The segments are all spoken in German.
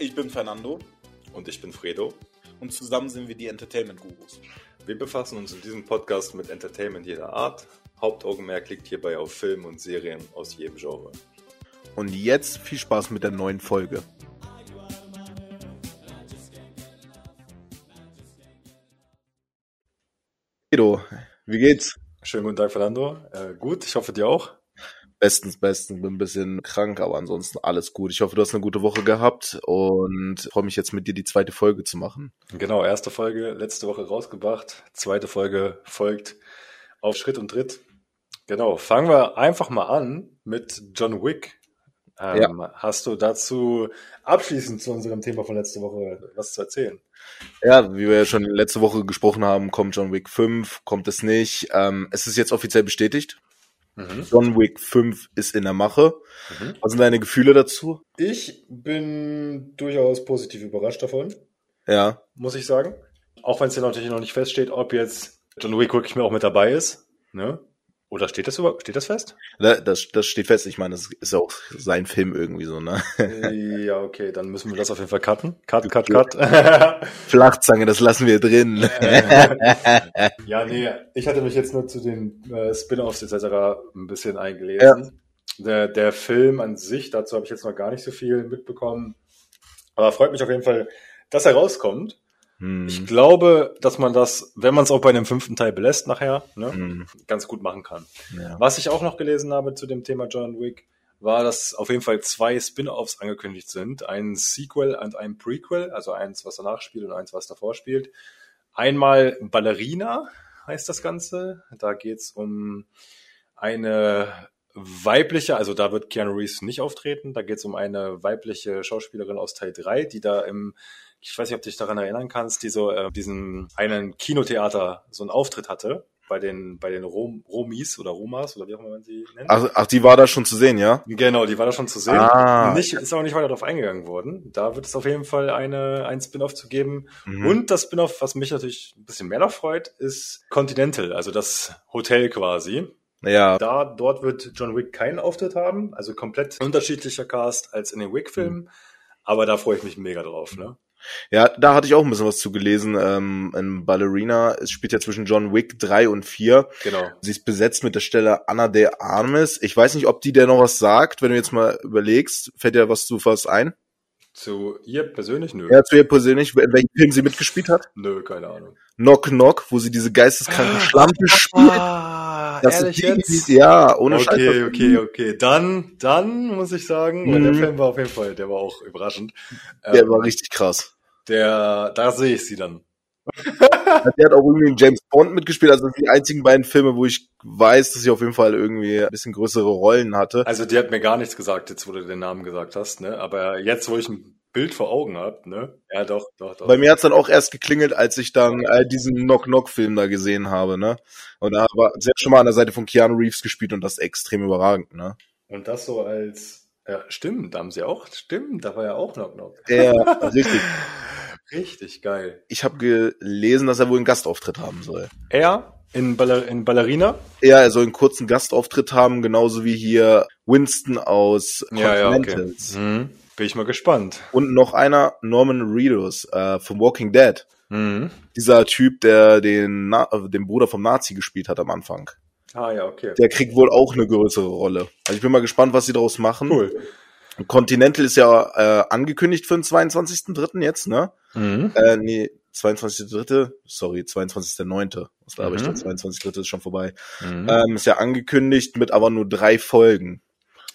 Ich bin Fernando Und ich bin Fredo. und zusammen sind wir die Entertainment Gurus. Wir befassen uns in diesem Podcast mit Entertainment jeder Art. Hauptaugenmerk liegt hierbei auf Filmen und Serien aus jedem Genre. Und jetzt viel Spaß mit der neuen Folge. Edo, wie geht's? Schönen guten Tag, Fernando. Äh, gut, ich hoffe dir auch. Bestens, bestens. Bin ein bisschen krank, aber ansonsten alles gut. Ich hoffe, du hast eine gute Woche gehabt und freue mich jetzt mit dir die zweite Folge zu machen. Genau, erste Folge letzte Woche rausgebracht. Zweite Folge folgt auf Schritt und Tritt. Genau, fangen wir einfach mal an mit John Wick. Ähm, Hast du dazu abschließend zu unserem Thema von letzter Woche was zu erzählen? Ja, wie wir ja schon letzte Woche gesprochen haben, kommt John Wick 5, kommt es nicht. Ähm, es ist jetzt offiziell bestätigt. Mhm. John Wick 5 ist in der Mache. Mhm. Was sind deine Gefühle dazu? Ich bin durchaus positiv überrascht davon, Ja. muss ich sagen. Auch wenn es ja natürlich noch nicht feststeht, ob jetzt John Wick wirklich mehr auch mit dabei ist. Ne? Oder steht das über, steht das fest? Da- Das, das steht fest. Ich meine, das ist ja auch sein Film irgendwie so, ne? ja, okay, dann müssen wir das auf jeden Fall cutten. Cut, cut, cut. Flachzange, das lassen wir drin. ja, nee, ich hatte mich jetzt nur zu den äh, Spin-offs etc. ein bisschen eingelesen. Der, der Film an sich, dazu habe ich jetzt noch gar nicht so viel mitbekommen. Aber freut mich auf jeden Fall, dass er rauskommt. Hm. Ich glaube, dass man das, wenn man es auch bei einem fünften Teil belässt nachher, ne, Hm. ganz gut machen kann. Ja. Was ich auch noch gelesen habe zu dem Thema John Wick, war, dass auf jeden Fall zwei Spin-offs angekündigt sind. Ein Sequel und ein Prequel, also eins, was danach spielt und eins, was davor spielt. Einmal Ballerina heißt das Ganze. Da geht's um eine weibliche, also da wird Keanu Reeves nicht auftreten, da geht's um eine weibliche Schauspielerin aus Teil 3, die da im, ich weiß nicht, ob du dich daran erinnern kannst, die so äh, diesen einen Kinotheater so einen Auftritt hatte bei den bei den Rom, Romis oder Romas oder wie auch immer man sie nennt. Ach, ach, die war da schon zu sehen, ja? Genau, die war da schon zu sehen. Ah. Nicht, ist auch nicht weiter darauf eingegangen worden. Da wird es auf jeden Fall eine, ein Spin-off zu geben. Mhm. Und das Spin-off, was mich natürlich ein bisschen mehr noch freut, ist Continental, also das Hotel quasi. Ja. Da, dort wird John Wick keinen Auftritt haben, also komplett unterschiedlicher Cast als in den Wick-Filmen. Mhm. Aber da freue ich mich mega drauf, ne? Ja, da hatte ich auch ein bisschen was zu gelesen. Ähm, in Ballerina, es spielt ja zwischen John Wick 3 und 4. Genau. Sie ist besetzt mit der Stelle Anna de Armes. Ich weiß nicht, ob die dir noch was sagt, wenn du jetzt mal überlegst. Fällt dir was zu was ein? Zu ihr persönlich? Nö. Ja, zu ihr persönlich, in welchem Film sie mitgespielt hat? Nö, keine Ahnung. Knock Knock, wo sie diese geisteskranke Schlampe spielt. Das ehrlich ist die- jetzt? Ja, ohne okay, Scheiß. okay, okay. Dann, dann muss ich sagen, weil der Mhm. Film war auf jeden Fall, der war auch überraschend. Der Ähm, war richtig krass. Der, da sehe ich sie dann. Der hat auch irgendwie in James Bond mitgespielt. Also das sind die einzigen beiden Filme, wo ich weiß, dass sie auf jeden Fall irgendwie ein bisschen größere Rollen hatte. Also die hat mir gar nichts gesagt, jetzt wo du den Namen gesagt hast, ne? Aber jetzt, wo ich ein Bild vor Augen hab, ne? Ja, doch, doch, doch. Bei mir hat's dann auch erst geklingelt, als ich dann äh, diesen Knock-Knock-Film da gesehen habe, ne? Und da war hat schon mal an der Seite von Keanu Reeves gespielt und das extrem überragend, ne? Und das so als, ja, stimmt, da haben sie auch, stimmt, da war ja auch Knock Knock. Ja, richtig. Richtig geil. Ich habe gelesen, dass er wohl einen Gastauftritt haben soll. Er in, Baller in Ballerina? Ja, er soll einen kurzen Gastauftritt haben, genauso wie hier Winston aus Continentals. Mhm. Bin ich mal gespannt. Und noch einer, Norman Reedus äh, vom Walking Dead. Mhm. Dieser Typ, der den, Na äh, den Bruder vom Nazi gespielt hat am Anfang. Ah ja, okay. Der kriegt wohl auch eine größere Rolle. Also ich bin mal gespannt, was sie daraus machen. Cool. Continental ist ja äh, angekündigt für den 22.3. jetzt, ne? Mhm. Äh, nee, 22.3., sorry, 22.9. Was glaube ich Mhm. da? 22.3. ist schon vorbei. Mhm. Ähm, ist ja angekündigt mit aber nur drei Folgen.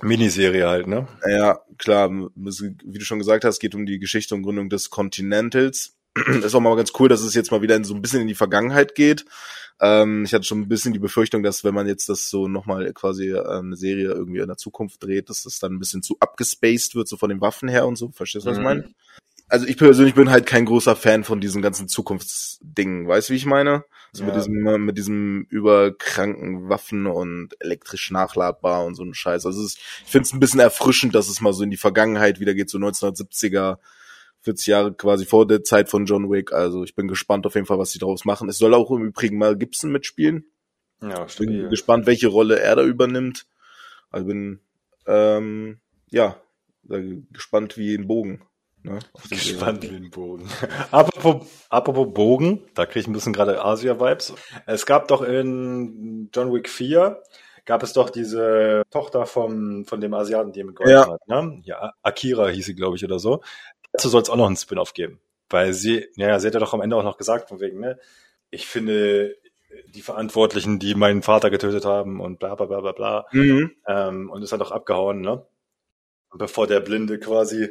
Miniserie halt, ne? Ja, klar, wie du schon gesagt hast, geht um die Geschichte und Gründung des Continentals. ist auch mal ganz cool, dass es jetzt mal wieder in so ein bisschen in die Vergangenheit geht. Ähm, ich hatte schon ein bisschen die Befürchtung, dass wenn man jetzt das so nochmal quasi äh, eine Serie irgendwie in der Zukunft dreht, dass das dann ein bisschen zu abgespaced wird, so von den Waffen her und so. Verstehst du, was ich Mhm. meine? Also ich persönlich bin halt kein großer Fan von diesen ganzen Zukunftsdingen. Weißt du, wie ich meine? So mit Ja. diesem, äh, mit diesem überkranken Waffen und elektrisch nachladbar und so ein Scheiß. Also ist, ich finde es ein bisschen erfrischend, dass es mal so in die Vergangenheit wieder geht, so 1970er, 40 Jahre quasi vor der Zeit von John Wick. Also ich bin gespannt auf jeden Fall, was sie daraus machen. Es soll auch im Übrigen mal Gibson mitspielen. Ja, Bin stabil. gespannt, welche Rolle er da übernimmt. Also bin, ähm, ja, gespannt wie ein Bogen. Ne? Gespannt wie ein Bogen. apropos, apropos Bogen, da kriege ich ein bisschen gerade Asia-Vibes. Es gab doch in John Wick 4 gab es doch diese Tochter vom, von dem Asiaten, die mit Ja. hat. Ne? Ja, Akira hieß sie, glaube ich, oder so. Dazu soll es auch noch einen Spin-off geben. Weil sie, ja, ja, sie hat ja doch am Ende auch noch gesagt, von wegen, ne, ich finde die Verantwortlichen, die meinen Vater getötet haben und bla bla bla bla bla. Mhm. Ähm, und ist dann doch abgehauen, ne? Bevor der Blinde quasi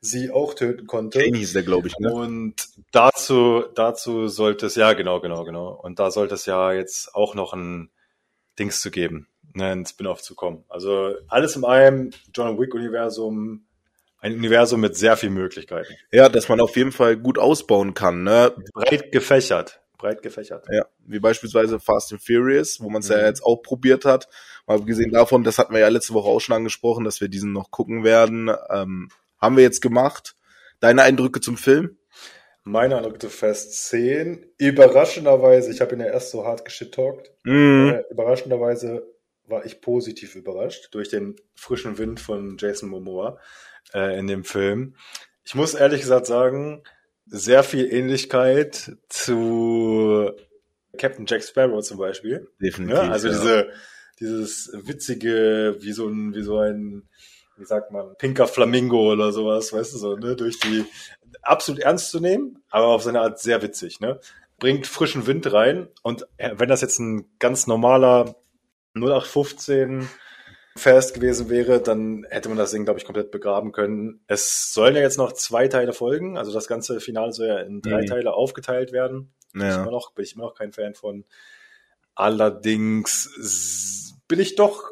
sie auch töten konnte. Kane hieß der, glaube ich, ne? Und dazu, dazu sollte es, ja, genau, genau, genau. Und da sollte es ja jetzt auch noch ein Dings zu geben, ne, ein Spin-off zu kommen. Also alles in einem John Wick-Universum, ein Universum mit sehr vielen Möglichkeiten. Ja, dass man auf jeden Fall gut ausbauen kann, ne? Breit gefächert. Breit gefächert. Ja, wie beispielsweise Fast and Furious, wo man es ja Mhm. jetzt auch probiert hat. Mal abgesehen davon, das hatten wir ja letzte Woche auch schon angesprochen, dass wir diesen noch gucken werden. Ähm, haben wir jetzt gemacht. Deine Eindrücke zum Film? Meine Eindrücke zu Fest 10. Überraschenderweise, ich habe ihn ja erst so hart geschit-talkt. Äh, überraschenderweise war ich positiv überrascht durch den frischen Wind von Jason Momoa äh, in dem Film. Ich muss ehrlich gesagt sagen, sehr viel Ähnlichkeit zu Captain Jack Sparrow zum Beispiel. Definitiv. Ja, also ja. diese, dieses witzige, wie so ein, wie so ein, wie sagt man, pinker Flamingo oder sowas, weißt du so, ne, durch die, absolut ernst zu nehmen, aber auf seine Art sehr witzig, ne, bringt frischen Wind rein und äh, wenn das jetzt ein ganz normaler 0815 Fast gewesen wäre, dann hätte man das Ding, glaube ich, komplett begraben können. Es sollen ja jetzt noch zwei Teile folgen, also das ganze Finale soll ja in drei Mhm. Teile aufgeteilt werden. Bin, ich ja. immer noch, bin ich immer noch kein Fan von. Allerdings bin ich doch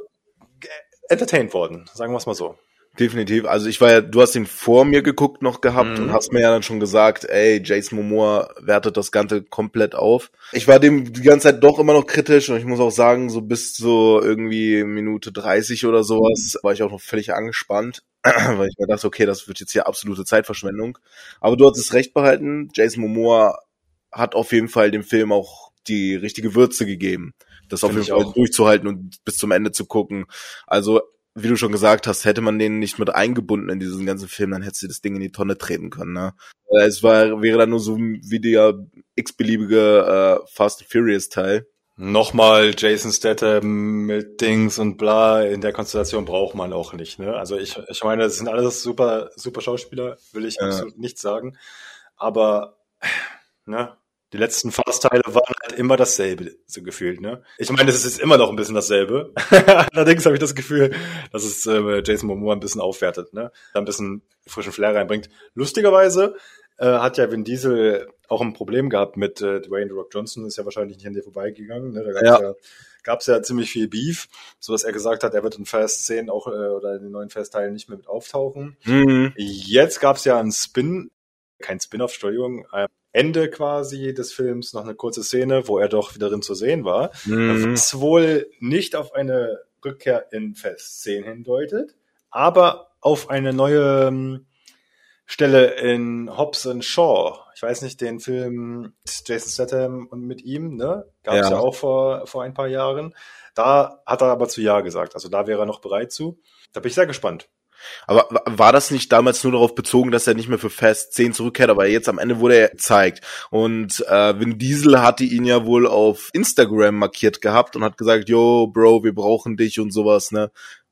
entertained worden, sagen wir es mal so. Definitiv. Also ich war ja, du hast ihn vor mir geguckt noch gehabt Mhm. und hast mir ja dann schon gesagt, ey, Jason Momoa wertet das Ganze komplett auf. Ich war dem die ganze Zeit doch immer noch kritisch und ich muss auch sagen, so bis so irgendwie Minute 30 oder sowas war ich auch noch völlig angespannt, weil ich mir dachte, okay, das wird jetzt hier absolute Zeitverschwendung. Aber du hattest recht behalten, Jason Momoa hat auf jeden Fall dem Film auch die richtige Würze gegeben. Das auf jeden Fall durchzuhalten und bis zum Ende zu gucken. Also wie du schon gesagt hast, hätte man den nicht mit eingebunden in diesen ganzen Film, dann hättest du das Ding in die Tonne treten können. Ne? Äh, Es war, wäre dann nur so wie der x-beliebige äh, Fast and Furious Teil. Nochmal Jason Statham mit Dings und bla, in der Konstellation braucht man auch nicht. Ne? Also ich, ich meine, das sind alles super, super Schauspieler, will ich Ja. absolut nicht sagen. Aber ne, die letzten Fast-Teile waren immer dasselbe, so gefühlt. Ne? Ich meine, es ist immer noch ein bisschen dasselbe. Allerdings habe ich das Gefühl, dass es äh, Jason Momoa ein bisschen aufwertet, ne? da ein bisschen frischen Flair reinbringt. Lustigerweise äh, hat ja Vin Diesel auch ein Problem gehabt mit äh, Dwayne The Rock Johnson, ist ja wahrscheinlich nicht an dir vorbeigegangen. Ne? Da gab's Ja. ja, ja ziemlich viel Beef, so dass er gesagt hat, er wird in Fast 10 auch äh, oder in den neuen Fast-Teilen nicht mehr mit auftauchen. Mhm. Jetzt gab's ja einen Spin, kein Spin-off, Entschuldigung, äh, Ende quasi des Films noch eine kurze Szene, wo er doch wieder drin zu sehen war, Mhm. was wohl nicht auf eine Rückkehr in Fest 10 hindeutet, aber auf eine neue ähm, Stelle in Hobbs and Shaw. Ich weiß nicht, den Film Jason Statham und mit ihm, ne? Gab es Ja. ja. auch vor, vor ein paar Jahren. Da hat er aber zu Ja gesagt. Also da wäre er noch bereit zu. Da bin ich sehr gespannt. Aber wa- war das nicht damals nur darauf bezogen, dass er nicht mehr für Fast 10 zurückkehrt, aber jetzt am Ende wurde er gezeigt. Und äh, Vin Diesel hatte ihn ja wohl auf Instagram markiert gehabt und hat gesagt, yo, Bro, wir brauchen dich und sowas, ne?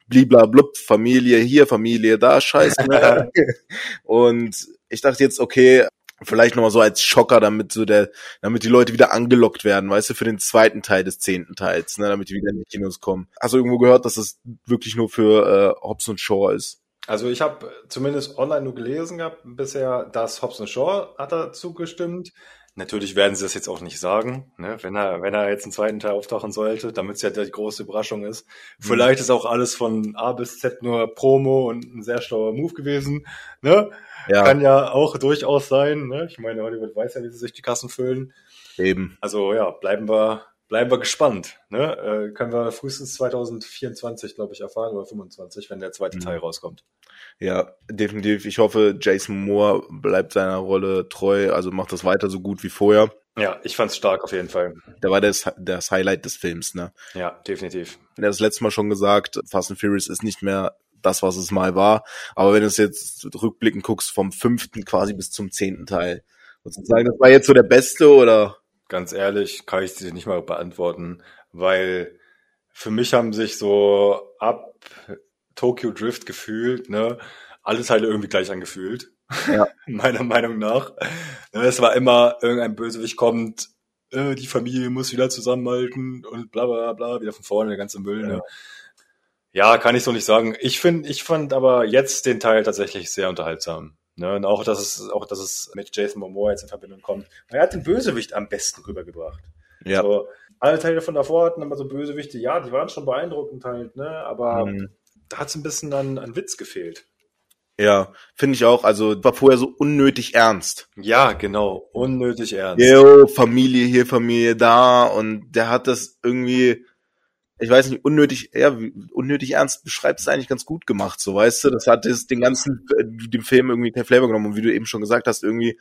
Bliblablub, Familie hier, Familie da, scheiße. Ne? und ich dachte jetzt, okay, vielleicht nochmal so als Schocker, damit so der, damit die Leute wieder angelockt werden, weißt du, für den zweiten Teil des zehnten Teils, ne, damit die wieder in die Kinos kommen. Hast du irgendwo gehört, dass es wirklich nur für äh, Hobbs und Shaw ist? Also ich habe zumindest online nur gelesen gehabt bisher, dass Hobbs and Shaw hat er zugestimmt. Natürlich werden sie das jetzt auch nicht sagen, ne? wenn er wenn er jetzt einen zweiten Teil auftauchen sollte, damit es ja die große Überraschung ist. Vielleicht ist auch alles von A bis Z nur Promo und ein sehr schlauer Move gewesen. Ne? Ja, Kann ja auch durchaus sein. Ne? Ich meine, Hollywood weiß ja, wie sie sich die Kassen füllen. eben. Also ja, bleiben wir bleiben wir gespannt. Ne? Äh, können wir frühestens 2024, glaube ich, erfahren oder 25, wenn der zweite Mhm. Teil rauskommt. Ja, definitiv. Ich hoffe, Jason Moore bleibt seiner Rolle treu, also macht das weiter so gut wie vorher. Ja, ich fand's stark auf jeden Fall. Der war das, das Highlight des Films, ne? Ja, definitiv. Er hat das letzte Mal schon gesagt, Fast and Furious ist nicht mehr das, was es mal war. Aber wenn du es jetzt rückblickend guckst, vom fünften quasi bis zum zehnten Teil, würdest du sagen, das war jetzt so der beste oder? Ganz ehrlich, kann ich dir nicht mal beantworten, weil für mich haben sich so ab Tokyo Drift gefühlt, ne, alle Teile irgendwie gleich angefühlt. Ja. Meiner Meinung nach. Ne, Es war immer, irgendein Bösewicht kommt, äh, die Familie muss wieder zusammenhalten und bla bla bla, wieder von vorne, der ganze Müll. Ne? Ja, kann ich so nicht sagen. Ich finde, ich fand aber jetzt den Teil tatsächlich sehr unterhaltsam. Ne? Und auch, dass es, auch, dass es mit Jason Momoa jetzt in Verbindung kommt. Er hat den Bösewicht am besten rübergebracht. Ja. So, alle Teile von davor hatten immer so Bösewichte, ja, die waren schon beeindruckend halt, ne? Aber Mhm. da hat es ein bisschen an, an Witz gefehlt. Ja, finde ich auch. Also war vorher so unnötig ernst. Ja, genau. Unnötig ernst. Yo, Familie hier, Familie da und der hat das irgendwie, ich weiß nicht, unnötig, ja, unnötig ernst beschreibt es eigentlich ganz gut gemacht, so weißt du. Das hat es den ganzen, äh, dem Film irgendwie kein Flavor genommen und wie du eben schon gesagt hast, irgendwie,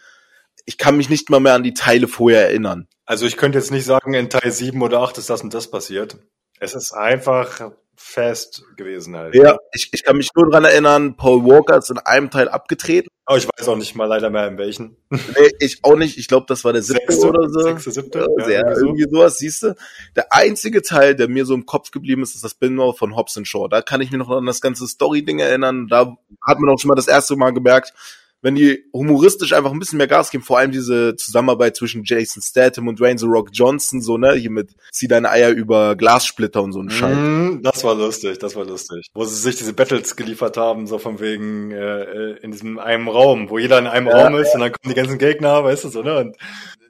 ich kann mich nicht mal mehr an die Teile vorher erinnern. Also ich könnte jetzt nicht sagen, in Teil 7 oder 8 ist das und das passiert. Es ist einfach fest gewesen halt. Ja, ich, ich kann mich nur dran erinnern, Paul Walker ist in einem Teil abgetreten. Aber ich weiß auch nicht mal leider mehr in welchen. Nee, ich auch nicht. Ich glaube, das war der siebte oder so. Sechste, siebte? Ja, ja, irgendwie so. sowas, siehst du. Der einzige Teil, der mir so im Kopf geblieben ist, ist das Spin-off von Hobbs Shaw. Da kann ich mich noch an das ganze Story-Ding erinnern. Da hat man auch schon mal das erste Mal gemerkt, wenn die humoristisch einfach ein bisschen mehr Gas geben, vor allem diese Zusammenarbeit zwischen Jason Statham und Dwayne The Rock Johnson, so, ne, hier mit zieh deine Eier über Glassplitter und so ein Scheiß. Mhm, das war lustig, das war lustig. Wo sie sich diese Battles geliefert haben, so von wegen äh, äh, in diesem einem Raum, wo jeder in einem Ja, Raum ist und dann kommen die ganzen Gegner, weißt du so, ne? Und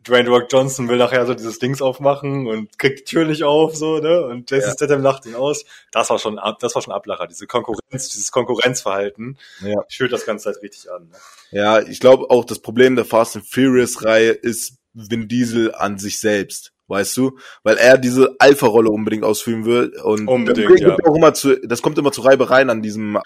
Dwayne Rock Johnson will nachher so dieses Dings aufmachen und kriegt die Tür nicht auf, so, ne? Und Jason Ja. Statham lacht ihn aus. Das war schon, das war schon Ablacher, diese Konkurrenz, dieses Konkurrenzverhalten. Ja. Schürt das Ganze halt richtig an. Ne? Ja, ich glaube auch das Problem der Fast and Furious Reihe ist Vin Diesel an sich selbst. Weißt du? Weil er diese Alpha-Rolle unbedingt ausführen will. Und Unbedingt, das, ja. auch immer zu, das kommt immer zu Reibereien an diesem,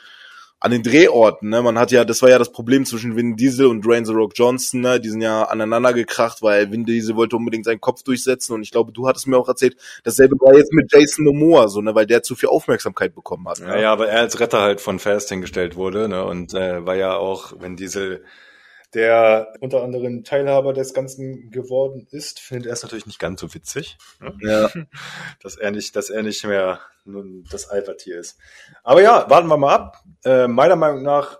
an den Drehorten, ne? Man hat ja, das war ja das Problem zwischen Vin Diesel und Dwayne The Rock Johnson, ne? Die sind ja aneinander gekracht, weil Vin Diesel wollte unbedingt seinen Kopf durchsetzen und ich glaube, du hattest mir auch erzählt, dasselbe war jetzt mit Jason Momoa, so, ne? Weil der zu viel Aufmerksamkeit bekommen hat. Ja, Ne? ja, aber er als Retter halt von Fast hingestellt wurde, ne? Und äh, war ja auch, wenn Diesel der unter anderem Teilhaber des Ganzen geworden ist, findet er es natürlich nicht ganz so witzig, ne? Ja. dass er nicht, dass er nicht mehr nun das Alpha-Tier ist. Aber ja, warten wir mal ab. Äh, meiner Meinung nach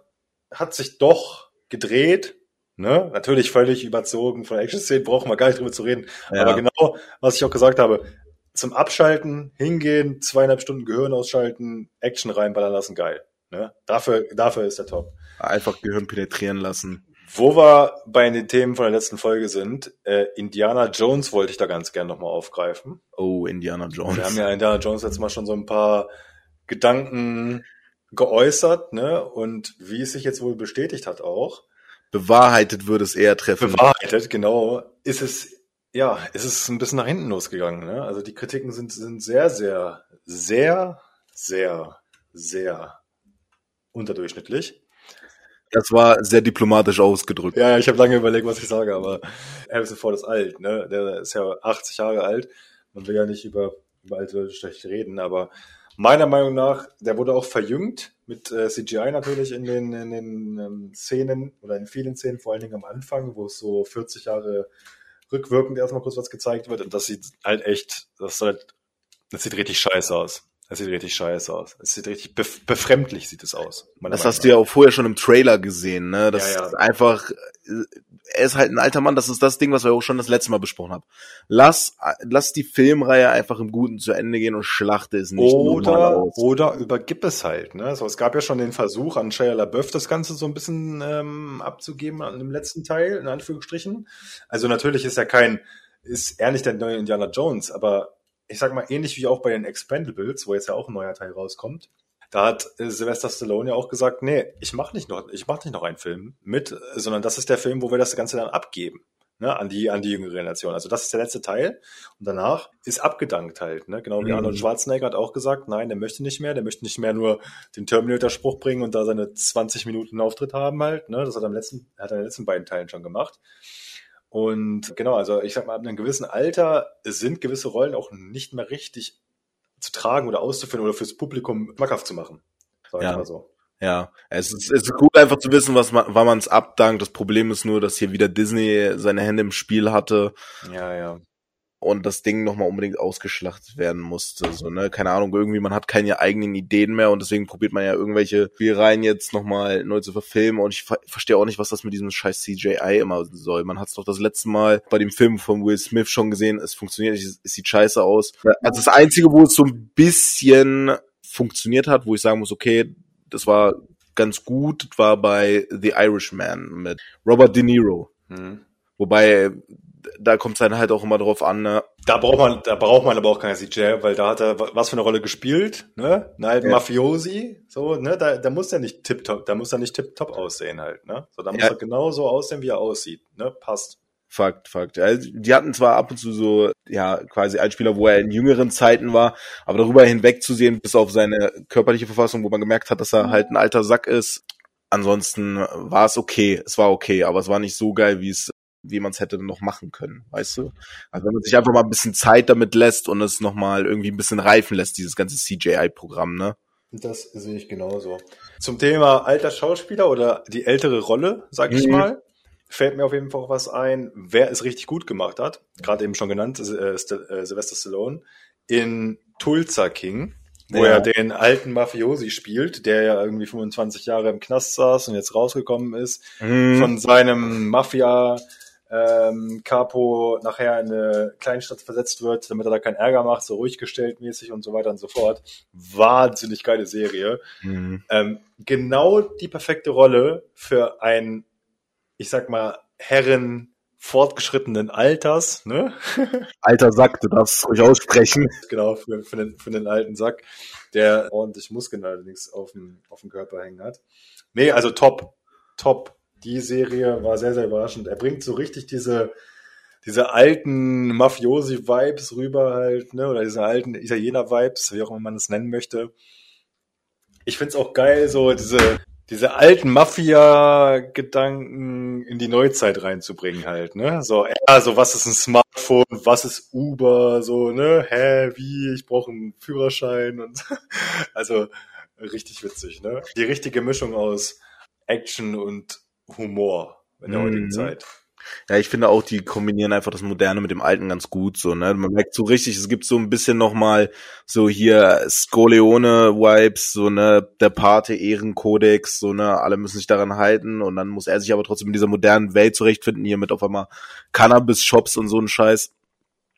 hat sich doch gedreht. Ne? Natürlich völlig überzogen von Action-Szenen, brauchen wir gar nicht drüber zu reden. Ja. Aber genau, was ich auch gesagt habe, zum Abschalten, hingehen, zweieinhalb Stunden Gehirn ausschalten, Action reinballern lassen, geil. Ne? Dafür, dafür ist der Top. Einfach Gehirn penetrieren lassen. Wo wir bei den Themen von der letzten Folge sind, äh, Indiana Jones wollte ich da ganz gern nochmal aufgreifen. Oh, Indiana Jones. Wir haben ja Indiana Jones letztes Mal schon so ein paar Gedanken geäußert, ne? Und wie es sich jetzt wohl bestätigt hat auch, bewahrheitet würde es eher treffen. bewahrheitet, genau, ist es, ja, ist es ein bisschen nach hinten losgegangen, ne? Also die Kritiken sind, sind sehr, sehr, sehr, sehr, sehr unterdurchschnittlich. Das war sehr diplomatisch ausgedrückt. Ja, ich habe lange überlegt, was ich sage, aber Harrison Ford ist alt, ne? Der ist ja 80 Jahre alt. Man will ja nicht über, über alte Leute schlecht reden, aber meiner Meinung nach, der wurde auch verjüngt mit äh, CGI natürlich in den, in den ähm, Szenen oder in vielen Szenen, vor allen Dingen am Anfang, wo es so 40 Jahre rückwirkend erstmal kurz was gezeigt wird und das sieht halt echt, das, soll, das sieht richtig scheiße aus. Das sieht richtig scheiße aus. Es sieht richtig bef befremdlich sieht es aus. Das hast du ja auch vorher schon im Trailer gesehen, ne? Das Ja, ja. ist einfach, äh, er ist halt ein alter Mann, das ist das Ding, was wir auch schon das letzte Mal besprochen haben. Lass, lass die Filmreihe einfach im Guten zu Ende gehen und schlachte es nicht Oder, aus. oder übergib es halt. Ne? Also es gab ja schon den Versuch an Shia LaBeouf, das Ganze so ein bisschen ähm, abzugeben an dem letzten Teil, in Anführungsstrichen. Also natürlich ist er kein, ist er nicht der neue Indiana Jones, aber ich sag mal, ähnlich wie auch bei den Expendables, wo jetzt ja auch ein neuer Teil rauskommt, da hat äh, Sylvester Stallone ja auch gesagt, nee, ich mach nicht noch, ich mach nicht noch einen Film mit, sondern das ist der Film, wo wir das Ganze dann abgeben. Ne, an die, an die jüngere Generation. Also das ist der letzte Teil. Und danach ist abgedankt halt, ne? Genau wie Mhm. Arnold Schwarzenegger hat auch gesagt, nein, der möchte nicht mehr, der möchte nicht mehr nur den Terminator-Spruch bringen und da seine 20 Minuten Auftritt haben halt, ne? Das hat er am letzten, hat er in den letzten beiden Teilen schon gemacht. Und genau, also ich sag mal, ab einem gewissen Alter sind gewisse Rollen auch nicht mehr richtig zu tragen oder auszuführen oder fürs Publikum schmackhaft zu machen. Sag ich Ja. mal so. Ja, es ist, es ist gut einfach zu wissen, was man, wann man es abdankt. Das Problem ist nur, dass hier wieder Disney seine Hände im Spiel hatte. Ja, ja. Und das Ding nochmal unbedingt ausgeschlachtet werden musste. So, ne, keine Ahnung, irgendwie, man hat keine eigenen Ideen mehr und deswegen probiert man ja irgendwelche Spielreihen jetzt nochmal neu zu verfilmen. Und ich ver verstehe auch nicht, was das mit diesem scheiß CJI immer soll. Man hat es doch das letzte Mal bei dem Film von Will Smith schon gesehen, es funktioniert nicht, es sieht scheiße aus. Also das Einzige, wo es so ein bisschen funktioniert hat, wo ich sagen muss, okay, das war ganz gut, war bei The Irishman mit Robert De Niro. Hm. Wobei, da kommt es dann halt auch immer drauf an, ne? Da braucht man, da braucht man aber auch keine CJ, weil da hat er was für eine Rolle gespielt, ne? Einen alten Ja. Mafiosi, so, ne? Da, da muss er nicht tipptopp, da muss er nicht tipptopp aussehen halt, ne? So, da muss Ja. er genau so aussehen, wie er aussieht, ne? Passt. Fakt, Fakt. Also, die hatten zwar ab und zu so, ja, quasi Einspieler, wo er in jüngeren Zeiten war, aber darüber hinweg zu sehen, bis auf seine körperliche Verfassung, wo man gemerkt hat, dass er halt ein alter Sack ist. Ansonsten war es okay. Es war okay, aber es war nicht so geil, wie es, wie man es hätte noch machen können, weißt du? Also wenn man sich einfach mal ein bisschen Zeit damit lässt und es nochmal irgendwie ein bisschen reifen lässt, dieses ganze CJI-Programm, ne? Das sehe ich genauso. Zum Thema alter Schauspieler oder die ältere Rolle, sag ich Mhm. mal, fällt mir auf jeden Fall auch was ein, wer es richtig gut gemacht hat. Gerade eben schon genannt, äh, St äh, Sylvester Stallone in Tulsa King, wo Ja. er den alten Mafiosi spielt, der ja irgendwie 25 Jahre im Knast saß und jetzt rausgekommen ist, Mhm. von seinem Mafia ähm, Capo nachher in eine Kleinstadt versetzt wird, damit er da keinen Ärger macht, so ruhig gestellt mäßig und so weiter und so fort. Wahnsinnig geile Serie. Mhm. Ähm, genau die perfekte Rolle für einen, ich sag mal, Herren fortgeschrittenen Alters, ne? Alter Sack, du darfst es ruhig aussprechen. genau, für, für, den, für den alten Sack, der ordentlich Muskeln allerdings auf dem, auf dem Körper hängen hat. Nee, also top, top. Die Serie war sehr, sehr überraschend. Er bringt so richtig diese, diese alten Mafiosi-Vibes rüber halt, ne, oder diese alten Italiener-Vibes, wie auch immer man es nennen möchte. Ich find's auch geil, so diese, diese alten Mafia-Gedanken in die Neuzeit reinzubringen halt, ne? So, ja, so was ist ein Smartphone, was ist Uber, so, ne? Hä, wie, ich brauche einen Führerschein und also richtig witzig, ne? Die richtige Mischung aus Action und Humor in der Mhm. heutigen Zeit. Ja, ich finde auch, die kombinieren einfach das Moderne mit dem Alten ganz gut, so, ne? Man merkt so richtig, es gibt so ein bisschen nochmal so hier Scoleone-Vibes, so, ne? Der Pate, Ehrenkodex, so, ne? Alle müssen sich daran halten und dann muss er sich aber trotzdem in dieser modernen Welt zurechtfinden, hier mit auf einmal Cannabis-Shops und so ein Scheiß,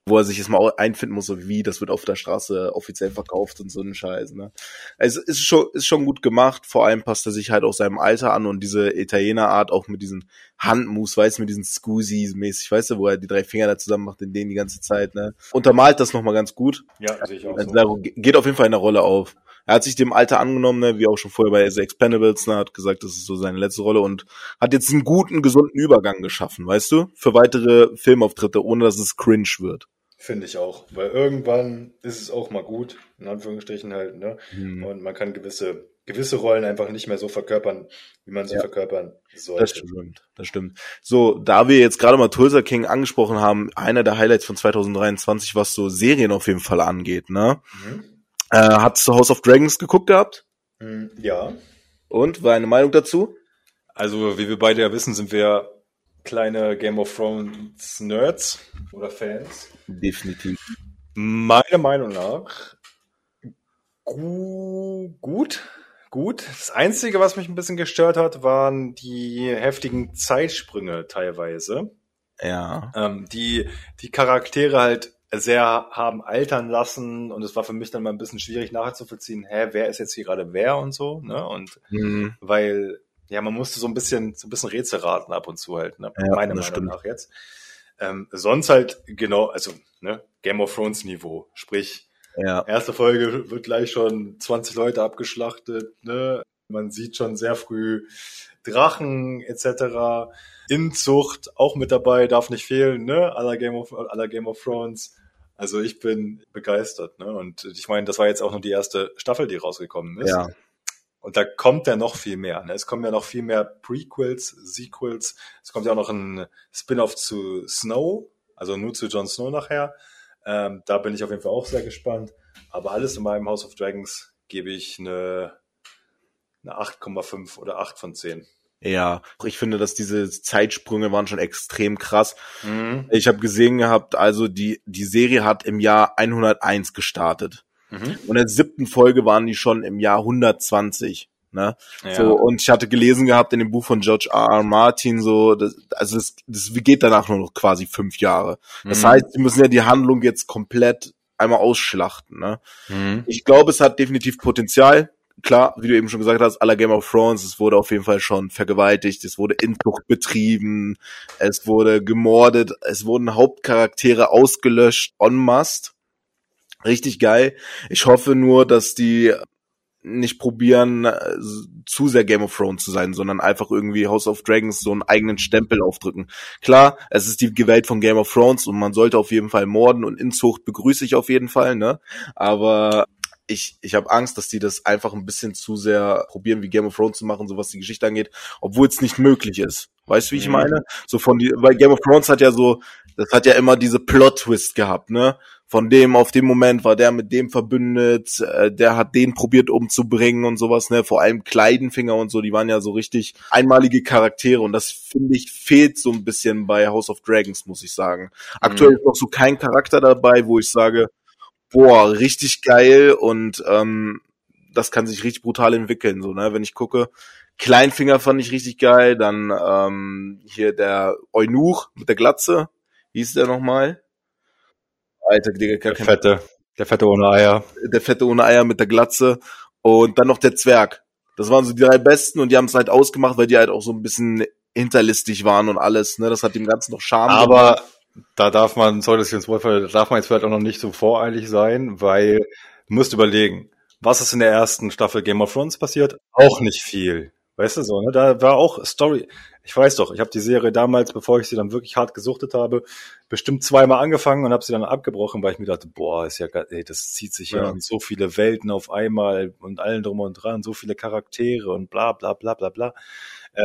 wo er sich jetzt mal einfinden muss, so wie, das wird auf der Straße offiziell verkauft und so ein Scheiß, ne? Also, ist schon, ist schon gut gemacht, vor allem passt er sich halt auch seinem Alter an und diese Italiener-Art auch mit diesen Handmoves, weißt du, mit diesen Scusi-mäßig, weißt du, wo er die drei Finger da zusammen macht, in denen die ganze Zeit, ne? Untermalt das nochmal ganz gut. Ja, sehe ich auch Also so. geht auf jeden Fall in der Rolle auf. Er hat sich dem Alter angenommen, ne, wie auch schon vorher bei The Expendables, ne, hat gesagt, das ist so seine letzte Rolle und hat jetzt einen guten, gesunden Übergang geschaffen, weißt du, für weitere Filmauftritte, ohne dass es cringe wird. Finde ich auch. Weil irgendwann ist es auch mal gut, in Anführungsstrichen halt, ne? Hm. Und man kann gewisse, gewisse Rollen einfach nicht mehr so verkörpern, wie man sie Ja. verkörpern sollte. Das stimmt, das stimmt. So, da wir jetzt gerade mal Tulsa King angesprochen haben, einer der Highlights von 2023, was so Serien auf jeden Fall angeht, ne? Mhm. Äh, hast du House of Dragons geguckt gehabt? Mhm, Ja. Und, war eine Meinung dazu? Also, wie wir beide ja wissen, sind wir kleine Game of Thrones Nerds oder Fans. Definitiv. Meiner Meinung nach gu gut, gut. Das Einzige, was mich ein bisschen gestört hat, waren die heftigen Zeitsprünge teilweise. Ja. ähm, die die Charaktere halt sehr haben altern lassen und es war für mich dann mal ein bisschen schwierig nachzuvollziehen, hä, wer ist jetzt hier gerade wer und so, ne? Und Hm. weil ja, man musste so ein bisschen so ein bisschen Rätsel raten ab und zu halt, ne? Ja, Meiner Meinung stimmt. nach jetzt. Ähm, sonst halt genau, also ne, Game of Thrones Niveau, sprich Ja. erste Folge wird gleich schon 20 Leute abgeschlachtet, ne? Man sieht schon sehr früh Drachen etc. Inzucht auch mit dabei, darf nicht fehlen, ne? Aller Game of aller Game of Thrones. Also ich bin begeistert, ne? Und ich meine, das war jetzt auch nur die erste Staffel, die rausgekommen ist. Ja. Und da kommt ja noch viel mehr. Ne? Es kommen ja noch viel mehr Prequels, Sequels. Es kommt ja auch noch ein Spin-off zu Snow, also nur zu Jon Snow nachher. Ähm, da bin ich auf jeden Fall auch sehr gespannt. Aber alles in meinem House of Dragons gebe ich eine eine 8,5 oder 8 von 10. Ja, ich finde, dass diese Zeitsprünge waren schon extrem krass. Mhm. Ich habe gesehen gehabt, also die, die Serie hat im Jahr 101 gestartet. Mhm. Und in der siebten Folge waren die schon im Jahr 120. Ne? Ja. So, und ich hatte gelesen gehabt in dem Buch von George R. R. Martin, so, das, also das, das geht danach nur noch quasi fünf Jahre. Das Mhm. heißt, sie müssen ja die Handlung jetzt komplett einmal ausschlachten. Ne? Mhm. Ich glaube, es hat definitiv Potenzial. Klar, wie du eben schon gesagt hast, aller Game of Thrones, es wurde auf jeden Fall schon vergewaltigt, es wurde Inzucht betrieben, es wurde gemordet, es wurden Hauptcharaktere ausgelöscht, en masse. Richtig geil. Ich hoffe nur, dass die nicht probieren, äh, zu sehr Game of Thrones zu sein, sondern einfach irgendwie House of Dragons so einen eigenen Stempel aufdrücken. Klar, es ist die Welt von Game of Thrones und man sollte auf jeden Fall morden und Inzucht begrüße ich auf jeden Fall, ne? Aber ich, ich habe Angst, dass die das einfach ein bisschen zu sehr probieren, wie Game of Thrones zu machen, so was die Geschichte angeht, obwohl es nicht möglich ist. Weißt du, wie ich Mhm. meine? So von die, weil Game of Thrones hat ja so, das hat ja immer diese Plot-Twist gehabt, ne? Von dem auf dem Moment war der mit dem verbündet, äh, der hat den probiert umzubringen und sowas, ne? Vor allem Kleidenfinger und so, die waren ja so richtig einmalige Charaktere und das finde ich fehlt so ein bisschen bei House of Dragons, muss ich sagen. Aktuell ist noch so kein Charakter dabei, wo ich sage, boah, richtig geil und ähm, das kann sich richtig brutal entwickeln, so, ne? Wenn ich gucke, Kleinfinger fand ich richtig geil, dann ähm, hier der Eunuch mit der Glatze, wie hieß der nochmal? Alter, Digga, Der kein fette, der fette ohne Eier. der Fette ohne Eier mit der Glatze und dann noch der Zwerg. Das waren so die drei besten und die haben es halt ausgemacht, weil die halt auch so ein bisschen hinterlistig waren und alles, ne? Das hat dem Ganzen noch Charme. gemacht. Da darf man, sollte es ins Wort fallen, da darf man jetzt vielleicht auch noch nicht so voreilig sein, weil du musst überlegen, was ist in der ersten Staffel Game of Thrones passiert? Auch nicht viel. Weißt du so, ne? Da war auch Story. Ich weiß doch, ich habe die Serie damals, bevor ich sie dann wirklich hart gesuchtet habe, bestimmt zweimal angefangen und habe sie dann abgebrochen, weil ich mir dachte, boah, ist ja ey, das zieht sich ja Ja. in so viele Welten auf einmal und allen drum und dran, so viele Charaktere und bla bla bla bla bla. Äh,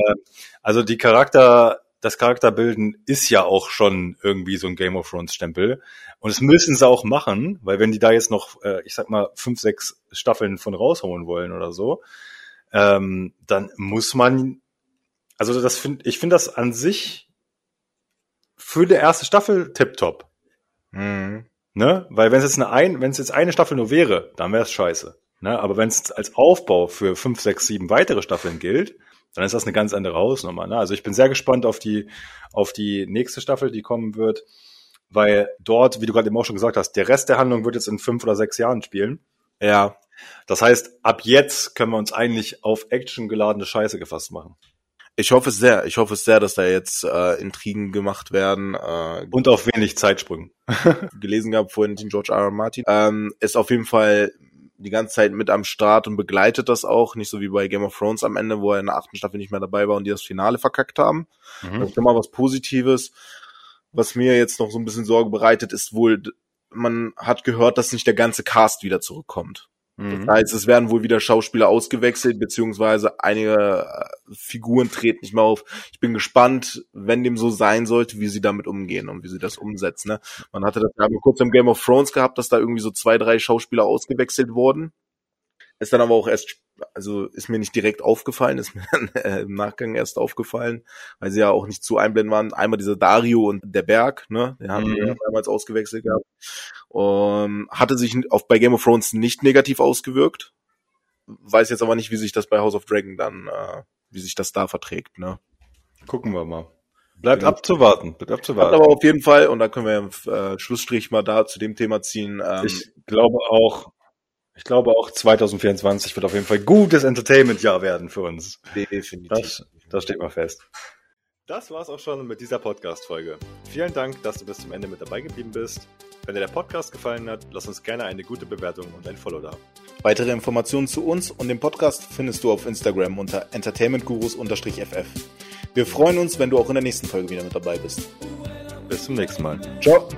also die Charakter, das Charakterbilden ist ja auch schon irgendwie so ein Game of Thrones Stempel. Und das müssen sie auch machen, weil wenn die da jetzt noch, äh, ich sag mal, fünf, sechs Staffeln von rausholen wollen oder so, ähm, dann muss man, also das finde ich finde das an sich für die erste Staffel tipptopp. Mhm. Ne? Weil wenn es jetzt eine ein, wenn es jetzt eine Staffel nur wäre, dann wäre es scheiße. Ne? Aber wenn es als Aufbau für fünf, sechs, sieben weitere Staffeln gilt, dann ist das eine ganz andere Hausnummer. Ne? Also ich bin sehr gespannt auf die auf die nächste Staffel, die kommen wird, weil dort, wie du gerade eben auch schon gesagt hast, der Rest der Handlung wird jetzt in fünf oder sechs Jahren spielen. Ja, Das heißt, ab jetzt können wir uns eigentlich auf Action geladene Scheiße gefasst machen. ich hoffe es sehr. Ich hoffe es sehr, dass da jetzt äh, Intrigen gemacht werden. Äh, Und auf wenig Zeitsprüngen. gelesen gehabt vorhin den George R. R. Martin. Ähm, ist auf jeden Fall die ganze Zeit mit am Start und begleitet das auch. Nicht so wie bei Game of Thrones am Ende, wo er in der achten Staffel nicht mehr dabei war und die das Finale verkackt haben. Das ist mal was Positives. Was mir jetzt noch so ein bisschen Sorge bereitet, ist wohl, man hat gehört, dass nicht der ganze Cast wieder zurückkommt. Mhm. Das heißt, es werden wohl wieder Schauspieler ausgewechselt, beziehungsweise einige äh, Figuren treten nicht mehr auf. Ich bin gespannt, wenn dem so sein sollte, wie sie damit umgehen und wie sie das umsetzen. Ne? Man hatte das ja kurz im Game of Thrones gehabt, dass da irgendwie so zwei, drei Schauspieler ausgewechselt wurden. Ist dann aber auch erst, also ist mir nicht direkt aufgefallen, ist mir dann, äh, im Nachgang erst aufgefallen, weil sie ja auch nicht zu einblenden waren. Einmal dieser Dario und der Berg, ne? Den haben Mhm. wir damals ausgewechselt gehabt. Um, hatte sich auf, bei Game of Thrones nicht negativ ausgewirkt. Weiß jetzt aber nicht, wie sich das bei House of Dragon dann, äh, wie sich das da verträgt, ne? Gucken wir mal. Bleibt Genau. abzuwarten. Bleibt Hat abzuwarten. aber auf jeden Fall, und da können wir äh, Schlussstrich mal da zu dem Thema ziehen. Ähm, Ich glaube auch, ich glaube auch 2024 wird auf jeden Fall gutes Entertainment-Jahr werden für uns. definitiv. Das, das steht mal fest. Das war's auch schon mit dieser Podcast-Folge. Vielen Dank, dass du bis zum Ende mit dabei geblieben bist. Wenn dir der Podcast gefallen hat, lass uns gerne eine gute Bewertung und ein Follow da. Weitere Informationen zu uns und dem Podcast findest du auf Instagram unter entertainmentgurus-ff. Wir freuen uns, wenn du auch in der nächsten Folge wieder mit dabei bist. Bis zum nächsten Mal. Ciao!